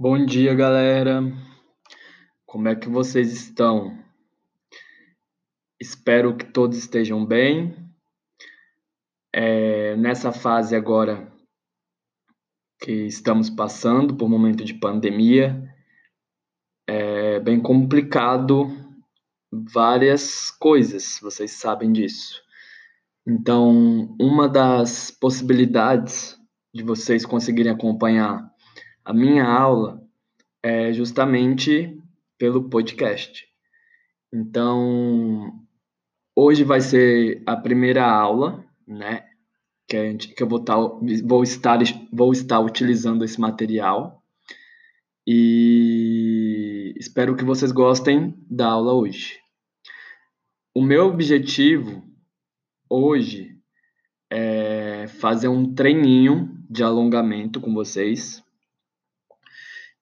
Bom dia, galera. Como é que vocês estão? Espero que todos estejam bem. É, nessa fase agora que estamos passando por momento de pandemia, é bem complicado várias coisas, vocês sabem disso. Então, uma das possibilidades de vocês conseguirem acompanhar a minha aula é justamente pelo podcast. Então, hoje vai ser a primeira aula, né? Que, a gente, que eu vou, tá, vou, estar, vou estar utilizando esse material. E espero que vocês gostem da aula hoje. O meu objetivo hoje é fazer um treininho de alongamento com vocês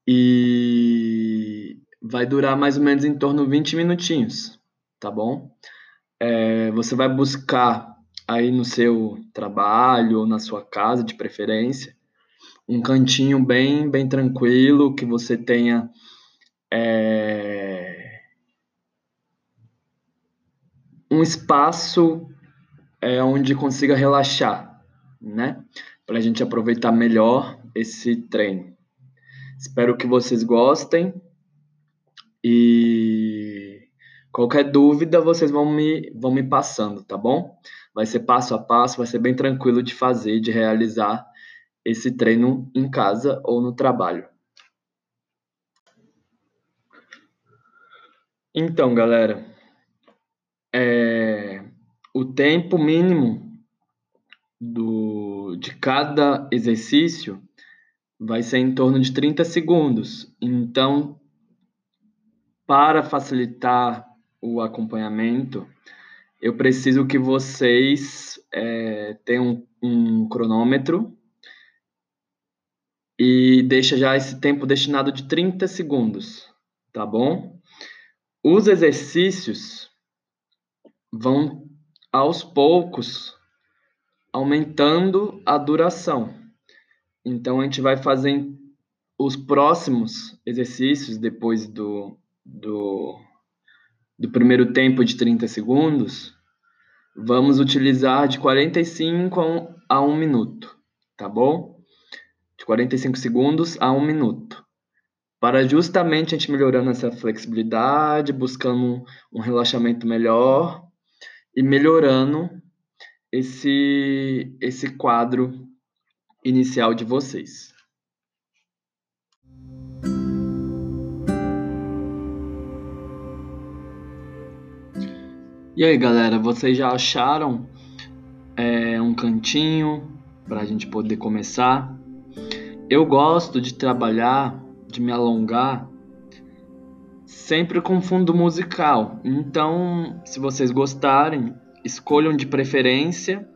e vai durar mais ou menos em torno de 20 minutinhos, tá bom? É, você vai buscar aí no seu trabalho ou na sua casa, de preferência, um cantinho bem, bem tranquilo, que você tenha é, um espaço é, onde consiga relaxar, né? Para a gente aproveitar melhor esse treino. Espero que vocês gostem e qualquer dúvida vocês vão me, vão me passando, tá bom? Vai ser passo a passo, vai ser bem tranquilo de fazer, de realizar esse treino em casa ou no trabalho. Então, galera, é, o tempo mínimo do, de cada exercício vai ser em torno de 30 segundos. Então, para facilitar o acompanhamento, eu preciso que vocês é, tenham um, um cronômetro e deixa já esse tempo destinado de 30 segundos, tá bom? Os exercícios vão aos poucos aumentando a duração. Então a gente vai fazer os próximos exercícios depois do, do, do primeiro tempo de 30 segundos. Vamos utilizar de 45 a 1 minuto, tá bom? De 45 segundos a 1 minuto. Para justamente a gente melhorando essa flexibilidade, buscando um relaxamento melhor e melhorando esse, esse quadro inicial de vocês. E aí, galera, vocês já acharam é, um cantinho para a gente poder começar? Eu gosto de trabalhar, de me alongar sempre com fundo musical. Então, se vocês gostarem, escolham de preferência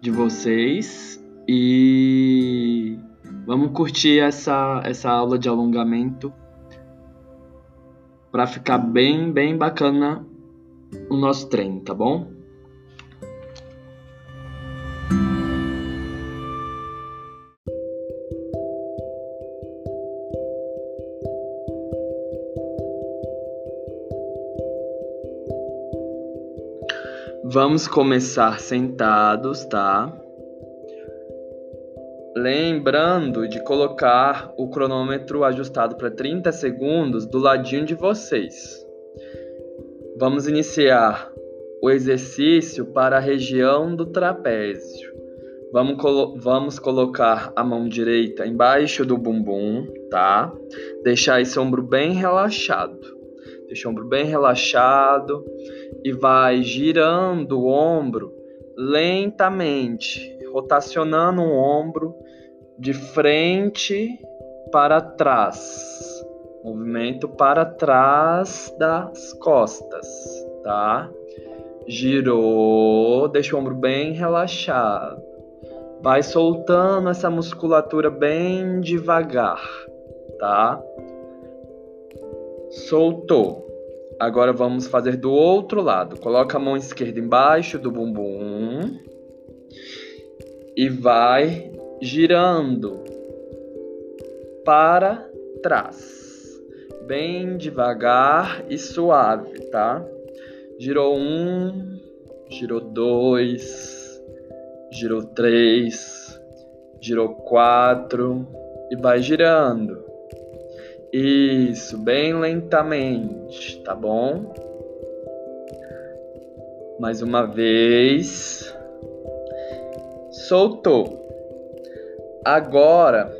de vocês e vamos curtir essa, essa aula de alongamento para ficar bem, bem bacana o nosso treino, tá bom? Vamos começar sentados, tá? Lembrando de colocar o cronômetro ajustado para 30 segundos do ladinho de vocês. Vamos iniciar o exercício para a região do trapézio. Vamos, colo vamos colocar a mão direita embaixo do bumbum, tá? Deixar esse ombro bem relaxado. Deixa o ombro bem relaxado e vai girando o ombro lentamente, rotacionando o ombro de frente para trás. Movimento para trás das costas, tá? Girou, deixa o ombro bem relaxado. Vai soltando essa musculatura bem devagar, tá? Soltou. Agora vamos fazer do outro lado. Coloca a mão esquerda embaixo do bumbum e vai girando para trás. Bem devagar e suave, tá? Girou um, girou dois, girou três, girou quatro e vai girando. Isso, bem lentamente, tá bom? Mais uma vez. Soltou. Agora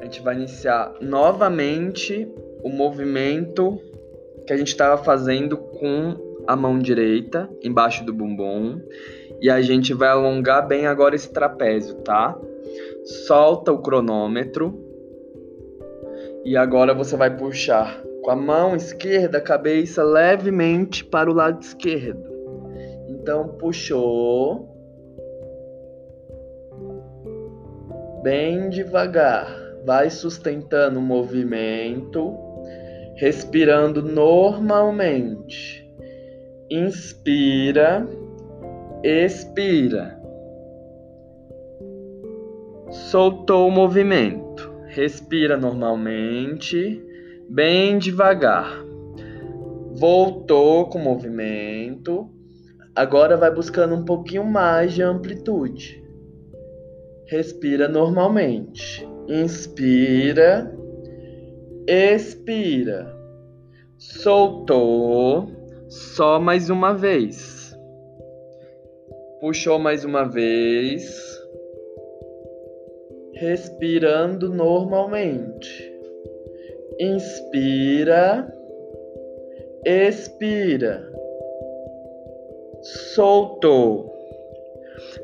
a gente vai iniciar novamente o movimento que a gente estava fazendo com a mão direita embaixo do bumbum e a gente vai alongar bem agora esse trapézio, tá? Solta o cronômetro e agora você vai puxar com a mão esquerda a cabeça levemente para o lado esquerdo. Então puxou bem devagar, vai sustentando o movimento, respirando normalmente. Inspira, expira. Soltou o movimento. Respira normalmente, bem devagar. Voltou com o movimento. Agora vai buscando um pouquinho mais de amplitude. Respira normalmente. Inspira. Expira. Soltou. Só mais uma vez. Puxou mais uma vez. Respirando normalmente. Inspira. Expira. Soltou.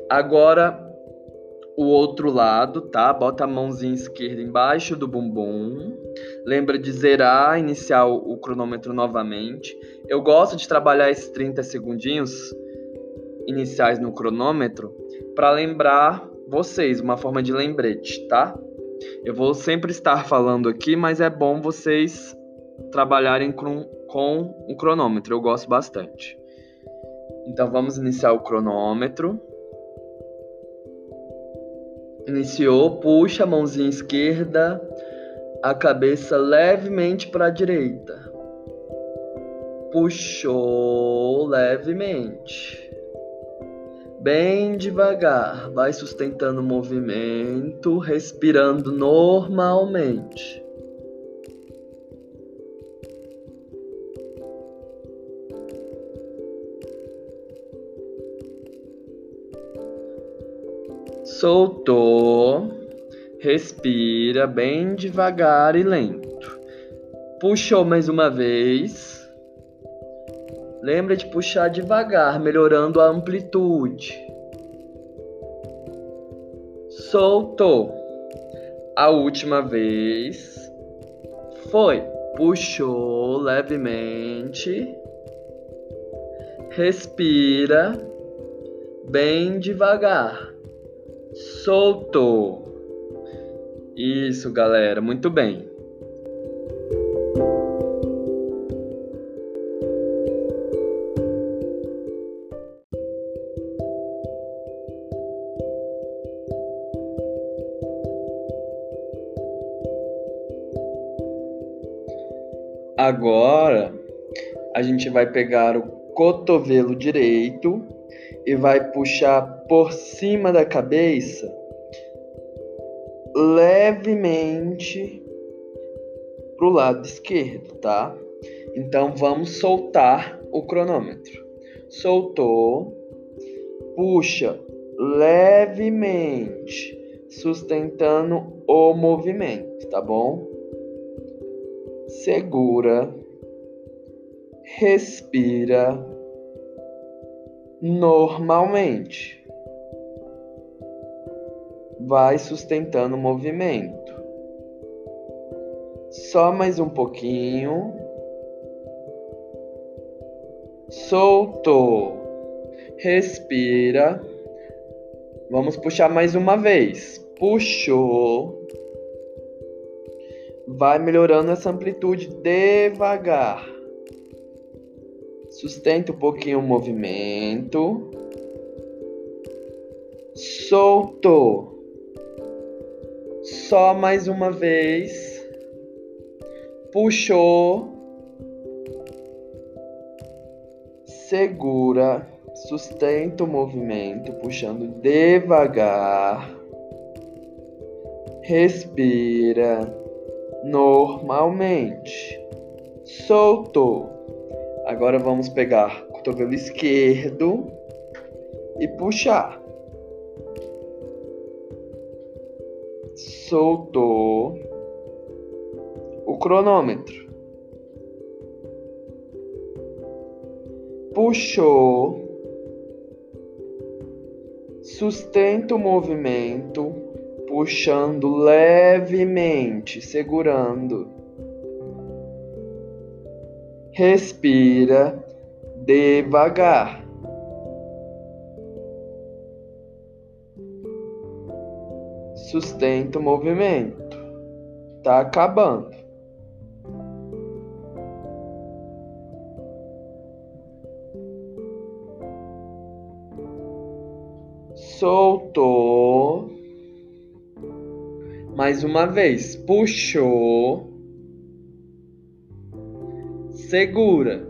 Agora o outro lado, tá? Bota a mãozinha esquerda embaixo do bumbum. Lembra de zerar, iniciar o cronômetro novamente. Eu gosto de trabalhar esses 30 segundinhos iniciais no cronômetro para lembrar vocês, uma forma de lembrete, tá? Eu vou sempre estar falando aqui, mas é bom vocês trabalharem com, com o cronômetro. Eu gosto bastante. Então vamos iniciar o cronômetro. Iniciou, puxa a mãozinha esquerda, a cabeça levemente para a direita. Puxou levemente. Bem devagar, vai sustentando o movimento, respirando normalmente. Soltou. Respira bem devagar e lento. Puxou mais uma vez. Lembra de puxar devagar, melhorando a amplitude. Soltou. A última vez. Foi. Puxou levemente. Respira bem devagar. Soltou. Isso, galera, muito bem. Agora a gente vai pegar o cotovelo direito e vai puxar por cima da cabeça levemente para o lado esquerdo, tá? Então vamos soltar o cronômetro. Soltou, puxa levemente, sustentando o movimento, tá bom? Segura, respira normalmente. Vai sustentando o movimento. Só mais um pouquinho. Soltou. Respira. Vamos puxar mais uma vez. Puxou. Vai melhorando essa amplitude devagar. Sustenta um pouquinho o movimento. Soltou. Só mais uma vez. puxou, segura, sustenta o movimento, puxando devagar, respira normalmente, soltou. Agora vamos pegar o cotovelo esquerdo e puxar. Soltou o cronômetro. Puxou. Sustenta o movimento, puxando levemente, segurando. Respira devagar. Sustenta o movimento. Tá acabando. soltou. Mais uma vez, puxou. Segura.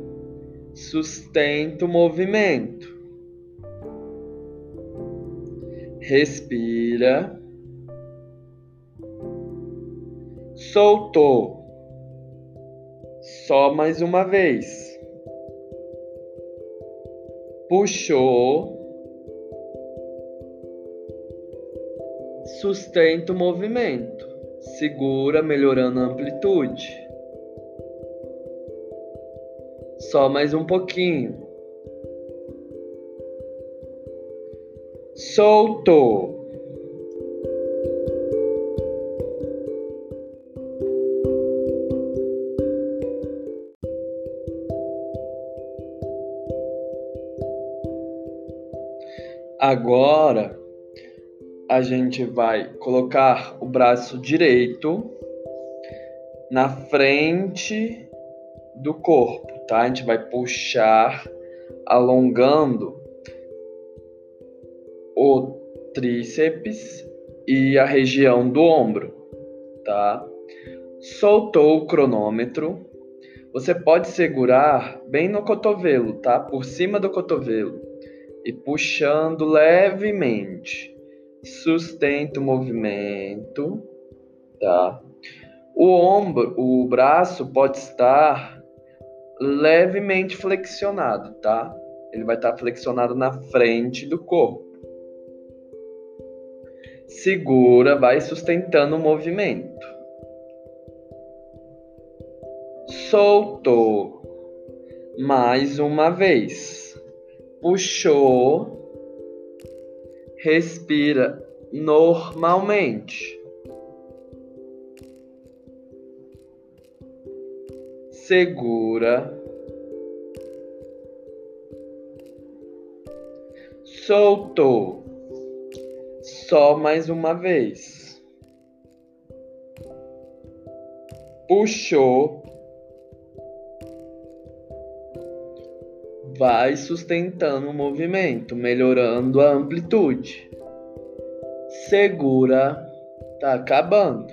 Sustenta o movimento. Respira. Soltou. Só mais uma vez. Puxou Sustenta o movimento. Segura, melhorando a amplitude. Só mais um pouquinho. Soltou. Agora a gente vai colocar o braço direito na frente do corpo, tá? A gente vai puxar alongando o tríceps e a região do ombro, tá? Soltou o cronômetro. Você pode segurar bem no cotovelo, tá? Por cima do cotovelo e puxando levemente sustenta o movimento, tá? O ombro, o braço pode estar levemente flexionado, tá? Ele vai estar flexionado na frente do corpo. Segura, vai sustentando o movimento. Soltou. Mais uma vez. Puxou respira normalmente. Segura. Soltou. Só mais uma vez. Puxou vai sustentando o movimento, melhorando a amplitude. Segura, tá acabando.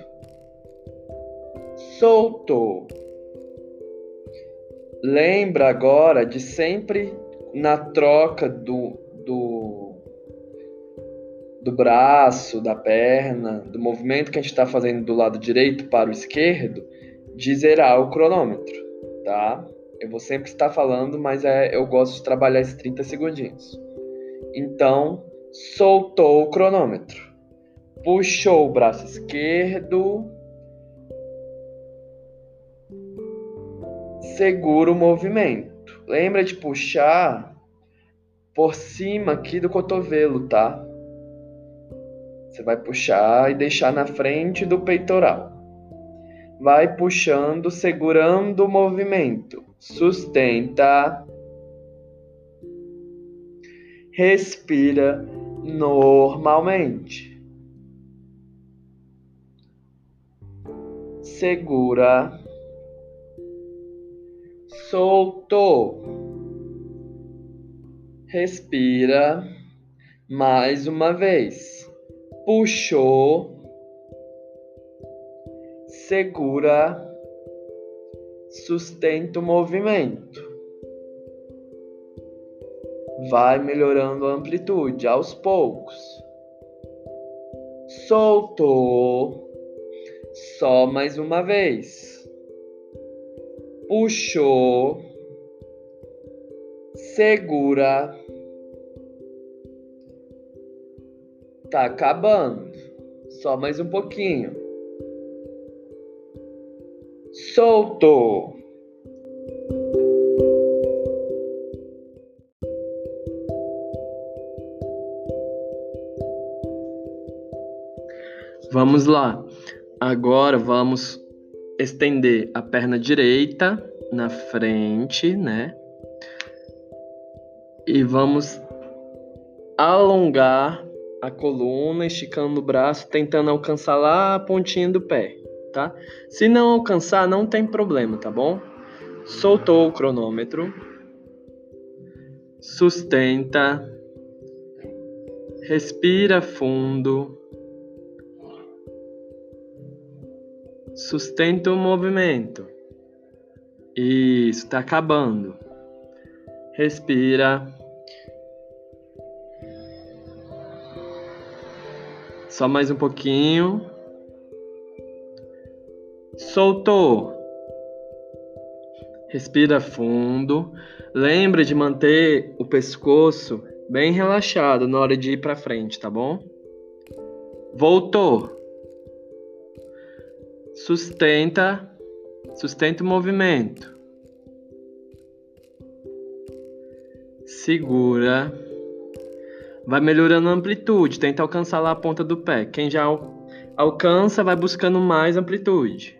Soltou. Lembra agora de sempre na troca do, do, do braço, da perna, do movimento que a gente está fazendo do lado direito para o esquerdo, de zerar o cronômetro, tá? Eu vou sempre estar falando, mas é, eu gosto de trabalhar esses 30 segundinhos. Então, soltou o cronômetro. Puxou o braço esquerdo. Segura o movimento. Lembra de puxar por cima aqui do cotovelo, tá? Você vai puxar e deixar na frente do peitoral vai puxando, segurando o movimento. Sustenta. Respira normalmente. Segura. Soltou. Respira mais uma vez. Puxou segura, sustenta o movimento. Vai melhorando a amplitude aos poucos. Soltou. Só mais uma vez. Puxou. Segura. Tá acabando. Só mais um pouquinho. Soltou. Vamos lá. Agora vamos estender a perna direita na frente, né? E vamos alongar a coluna, esticando o braço, tentando alcançar lá a pontinha do pé, tá? Se não alcançar, não tem problema, tá bom? Soltou o cronômetro. Sustenta. Respira fundo. Sustenta o movimento. Isso, está acabando. Respira. Só mais um pouquinho. Soltou. Respira fundo. Lembra de manter o pescoço bem relaxado na hora de ir para frente, tá bom? Voltou. Sustenta. Sustenta o movimento. Segura. Vai melhorando a amplitude, tenta alcançar lá a ponta do pé. Quem já alcança, vai buscando mais amplitude.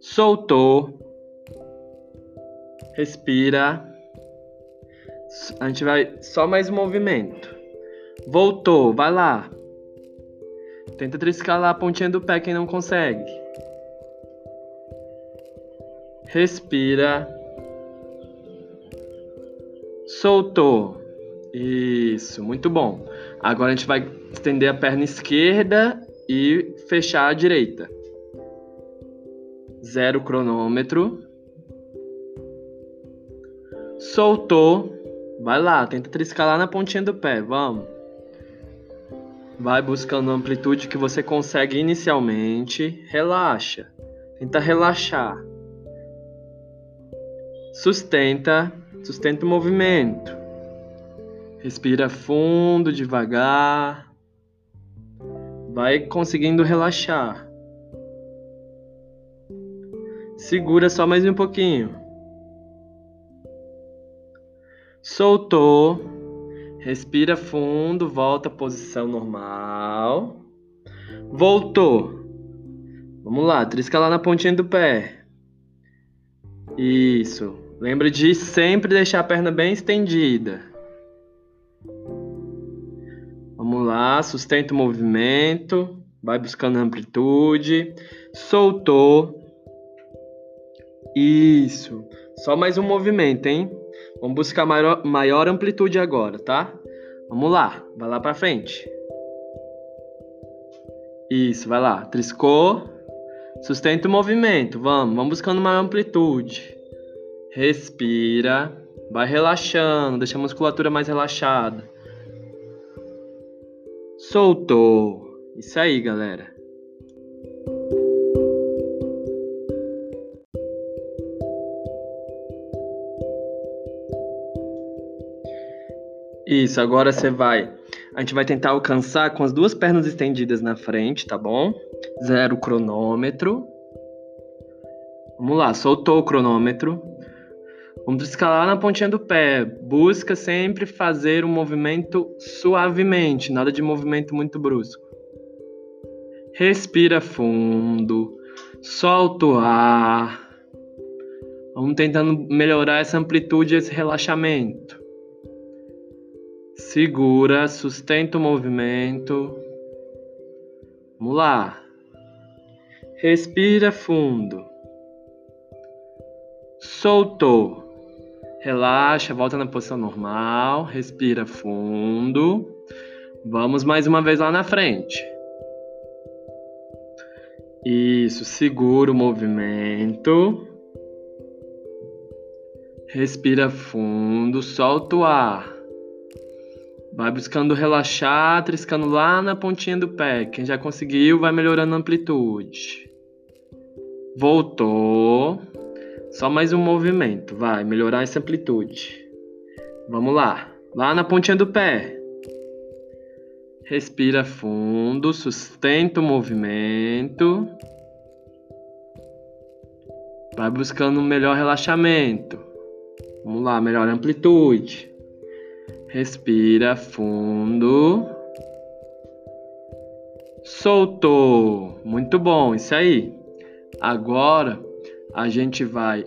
Soltou. Respira. A gente vai só mais um movimento. Voltou, vai lá. Tenta triscar lá a pontinha do pé quem não consegue. Respira. Soltou. Isso, muito bom. Agora a gente vai estender a perna esquerda e fechar a direita. Zero cronômetro. Soltou. Vai lá, tenta triscar lá na pontinha do pé, vamos. Vai buscando a amplitude que você consegue inicialmente. Relaxa. Tenta relaxar. Sustenta. Sustenta o movimento. Respira fundo, devagar. Vai conseguindo relaxar. Segura só mais um pouquinho. Soltou. Respira fundo, volta à posição normal. Voltou. Vamos lá, trisca lá na pontinha do pé. Isso. Lembra de sempre deixar a perna bem estendida. Vamos lá, sustenta o movimento, vai buscando amplitude, soltou. Isso. Só mais um movimento, hein? Vamos buscar maior, maior amplitude agora, tá? Vamos lá, vai lá para frente. Isso, vai lá. Triscou. Sustenta o movimento. Vamos, vamos buscando maior amplitude. Respira. Vai relaxando, deixa a musculatura mais relaxada. Soltou. Isso aí, galera. Isso, agora você vai. A gente vai tentar alcançar com as duas pernas estendidas na frente, tá bom? Zero cronômetro. Vamos lá, soltou o cronômetro. Vamos escalar na pontinha do pé. Busca sempre fazer um movimento suavemente, nada de movimento muito brusco. Respira fundo. Solta o ar. Vamos tentando melhorar essa amplitude, esse relaxamento. Segura, sustenta o movimento. Vamos lá. Respira fundo. Soltou. Relaxa, volta na posição normal, respira fundo. Vamos mais uma vez lá na frente. Isso, segura o movimento. Respira fundo, solta o ar. Vai buscando relaxar, triscando lá na pontinha do pé. Quem já conseguiu, vai melhorando a amplitude. Voltou. Só mais um movimento, vai melhorar essa amplitude. Vamos lá. Lá na pontinha do pé. Respira fundo, sustenta o movimento. Vai buscando um melhor relaxamento. Vamos lá, melhor amplitude. Respira fundo. Soltou. Muito bom, isso aí. Agora a gente vai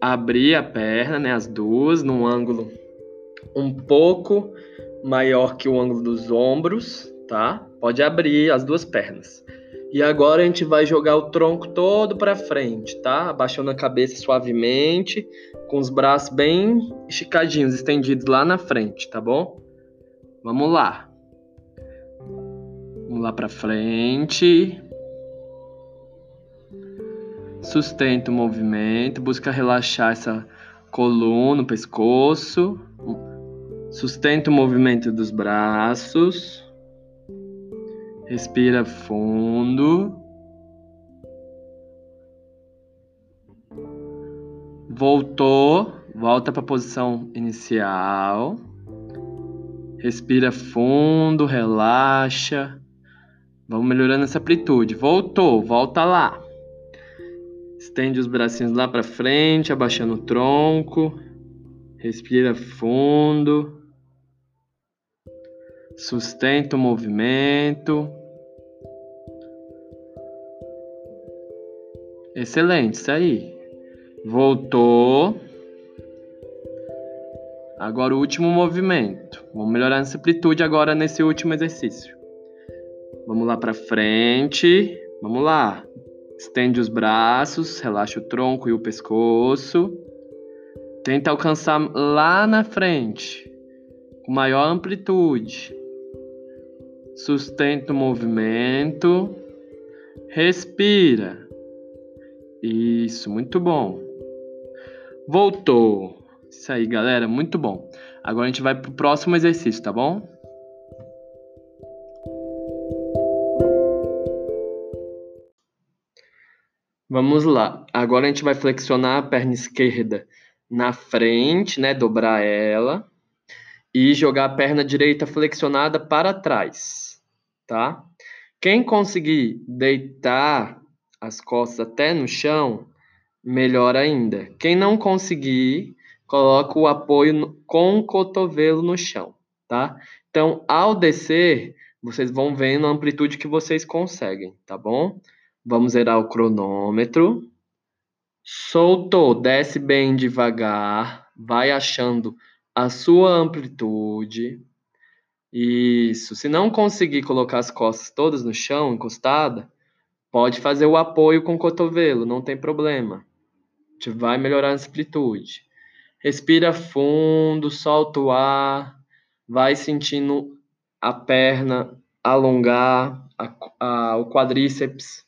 abrir a perna, né, as duas, num ângulo um pouco maior que o ângulo dos ombros, tá? Pode abrir as duas pernas. E agora a gente vai jogar o tronco todo para frente, tá? Abaixando a cabeça suavemente, com os braços bem esticadinhos, estendidos lá na frente, tá bom? Vamos lá. Vamos lá para frente. Sustenta o movimento, busca relaxar essa coluna, o pescoço. Sustenta o movimento dos braços. Respira fundo. Voltou, volta para a posição inicial. Respira fundo, relaxa. Vamos melhorando essa amplitude. Voltou, volta lá. Estende os bracinhos lá para frente, abaixando o tronco. Respira fundo. Sustenta o movimento. Excelente, isso aí. Voltou. Agora o último movimento. Vamos melhorar essa amplitude agora nesse último exercício. Vamos lá para frente. Vamos lá. Estende os braços, relaxa o tronco e o pescoço. Tenta alcançar lá na frente, com maior amplitude. Sustenta o movimento. Respira. Isso, muito bom. Voltou. Isso aí, galera, muito bom. Agora a gente vai pro próximo exercício, tá bom? Vamos lá. Agora a gente vai flexionar a perna esquerda na frente, né? Dobrar ela e jogar a perna direita flexionada para trás tá? Quem conseguir deitar as costas até no chão, melhor ainda. Quem não conseguir, coloca o apoio com o cotovelo no chão, tá? Então, ao descer, vocês vão vendo a amplitude que vocês conseguem, tá bom? Vamos zerar o cronômetro. Soltou, desce bem devagar, vai achando a sua amplitude. Isso. Se não conseguir colocar as costas todas no chão, encostada, pode fazer o apoio com o cotovelo, não tem problema. A gente vai melhorar a amplitude. Respira fundo, solta o ar, vai sentindo a perna alongar, a, a, o quadríceps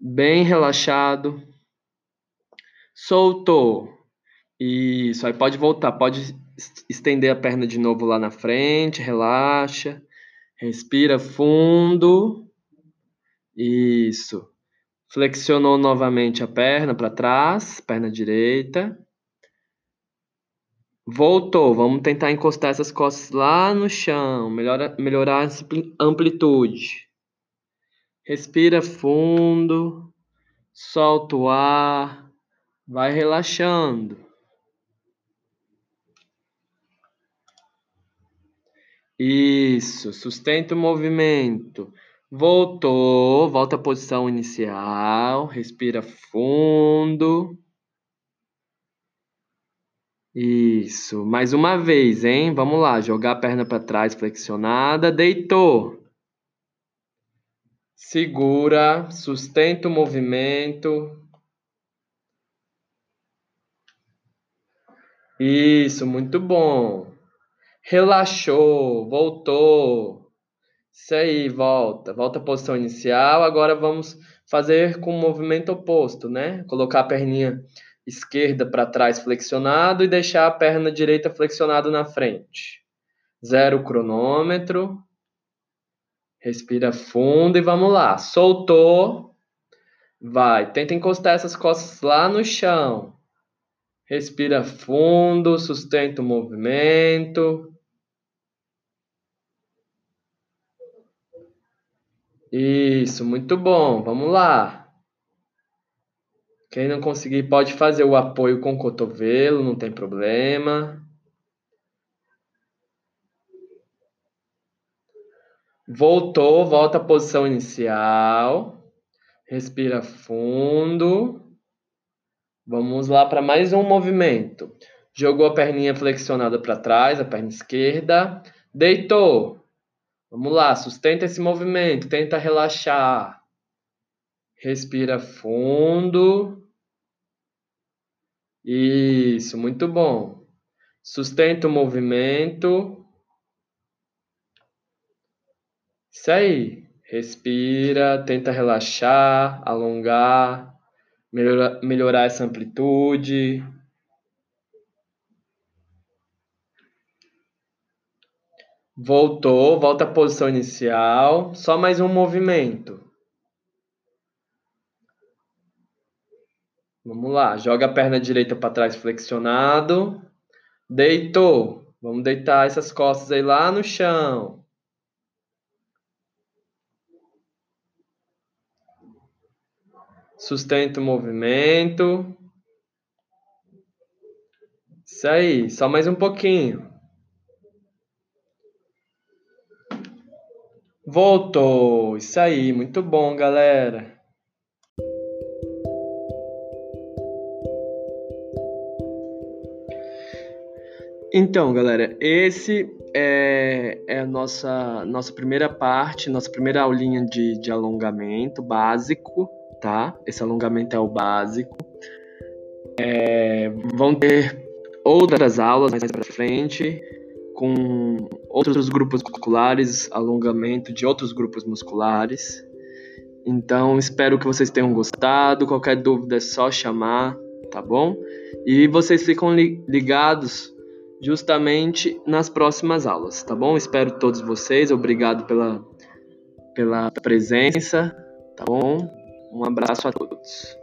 bem relaxado. Soltou. Isso, aí pode voltar, pode estender a perna de novo lá na frente, relaxa, respira fundo. Isso. Flexionou novamente a perna para trás, perna direita. Voltou, vamos tentar encostar essas costas lá no chão, melhora, melhorar a amplitude. Respira fundo, solta o ar, vai relaxando. Isso, sustenta o movimento. Voltou, volta à posição inicial, respira fundo. Isso, mais uma vez, hein? Vamos lá, jogar a perna para trás flexionada, deitou. Segura, sustenta o movimento. Isso, muito bom relaxou, voltou. Isso aí, volta. Volta à posição inicial. Agora vamos fazer com o movimento oposto, né? Colocar a perninha esquerda para trás flexionado e deixar a perna direita flexionada na frente. Zero cronômetro. Respira fundo e vamos lá. Soltou. Vai. Tenta encostar essas costas lá no chão. Respira fundo, sustenta o movimento. Isso, muito bom. Vamos lá. Quem não conseguir pode fazer o apoio com o cotovelo, não tem problema. Voltou, volta à posição inicial. Respira fundo. Vamos lá para mais um movimento. Jogou a perninha flexionada para trás, a perna esquerda. Deitou. Vamos lá, sustenta esse movimento, tenta relaxar. Respira fundo. Isso, muito bom. Sustenta o movimento. Isso aí. Respira, tenta relaxar, alongar melhorar, melhorar essa amplitude. Voltou, volta à posição inicial. Só mais um movimento. Vamos lá, joga a perna direita para trás flexionado. Deitou. Vamos deitar essas costas aí lá no chão. Sustenta o movimento. Isso aí, só mais um pouquinho. Voltou. Isso aí, muito bom, galera. Então, galera, esse é, é, a nossa, nossa primeira parte, nossa primeira aulinha de, de alongamento básico tá? Esse alongamento é o básico. É, vão ter outras aulas mais para frente com outros grupos musculares, alongamento de outros grupos musculares. Então, espero que vocês tenham gostado. Qualquer dúvida é só chamar, tá bom? E vocês ficam ligados justamente nas próximas aulas, tá bom? Espero todos vocês. Obrigado pela, pela presença, tá bom? Um abraço a todos.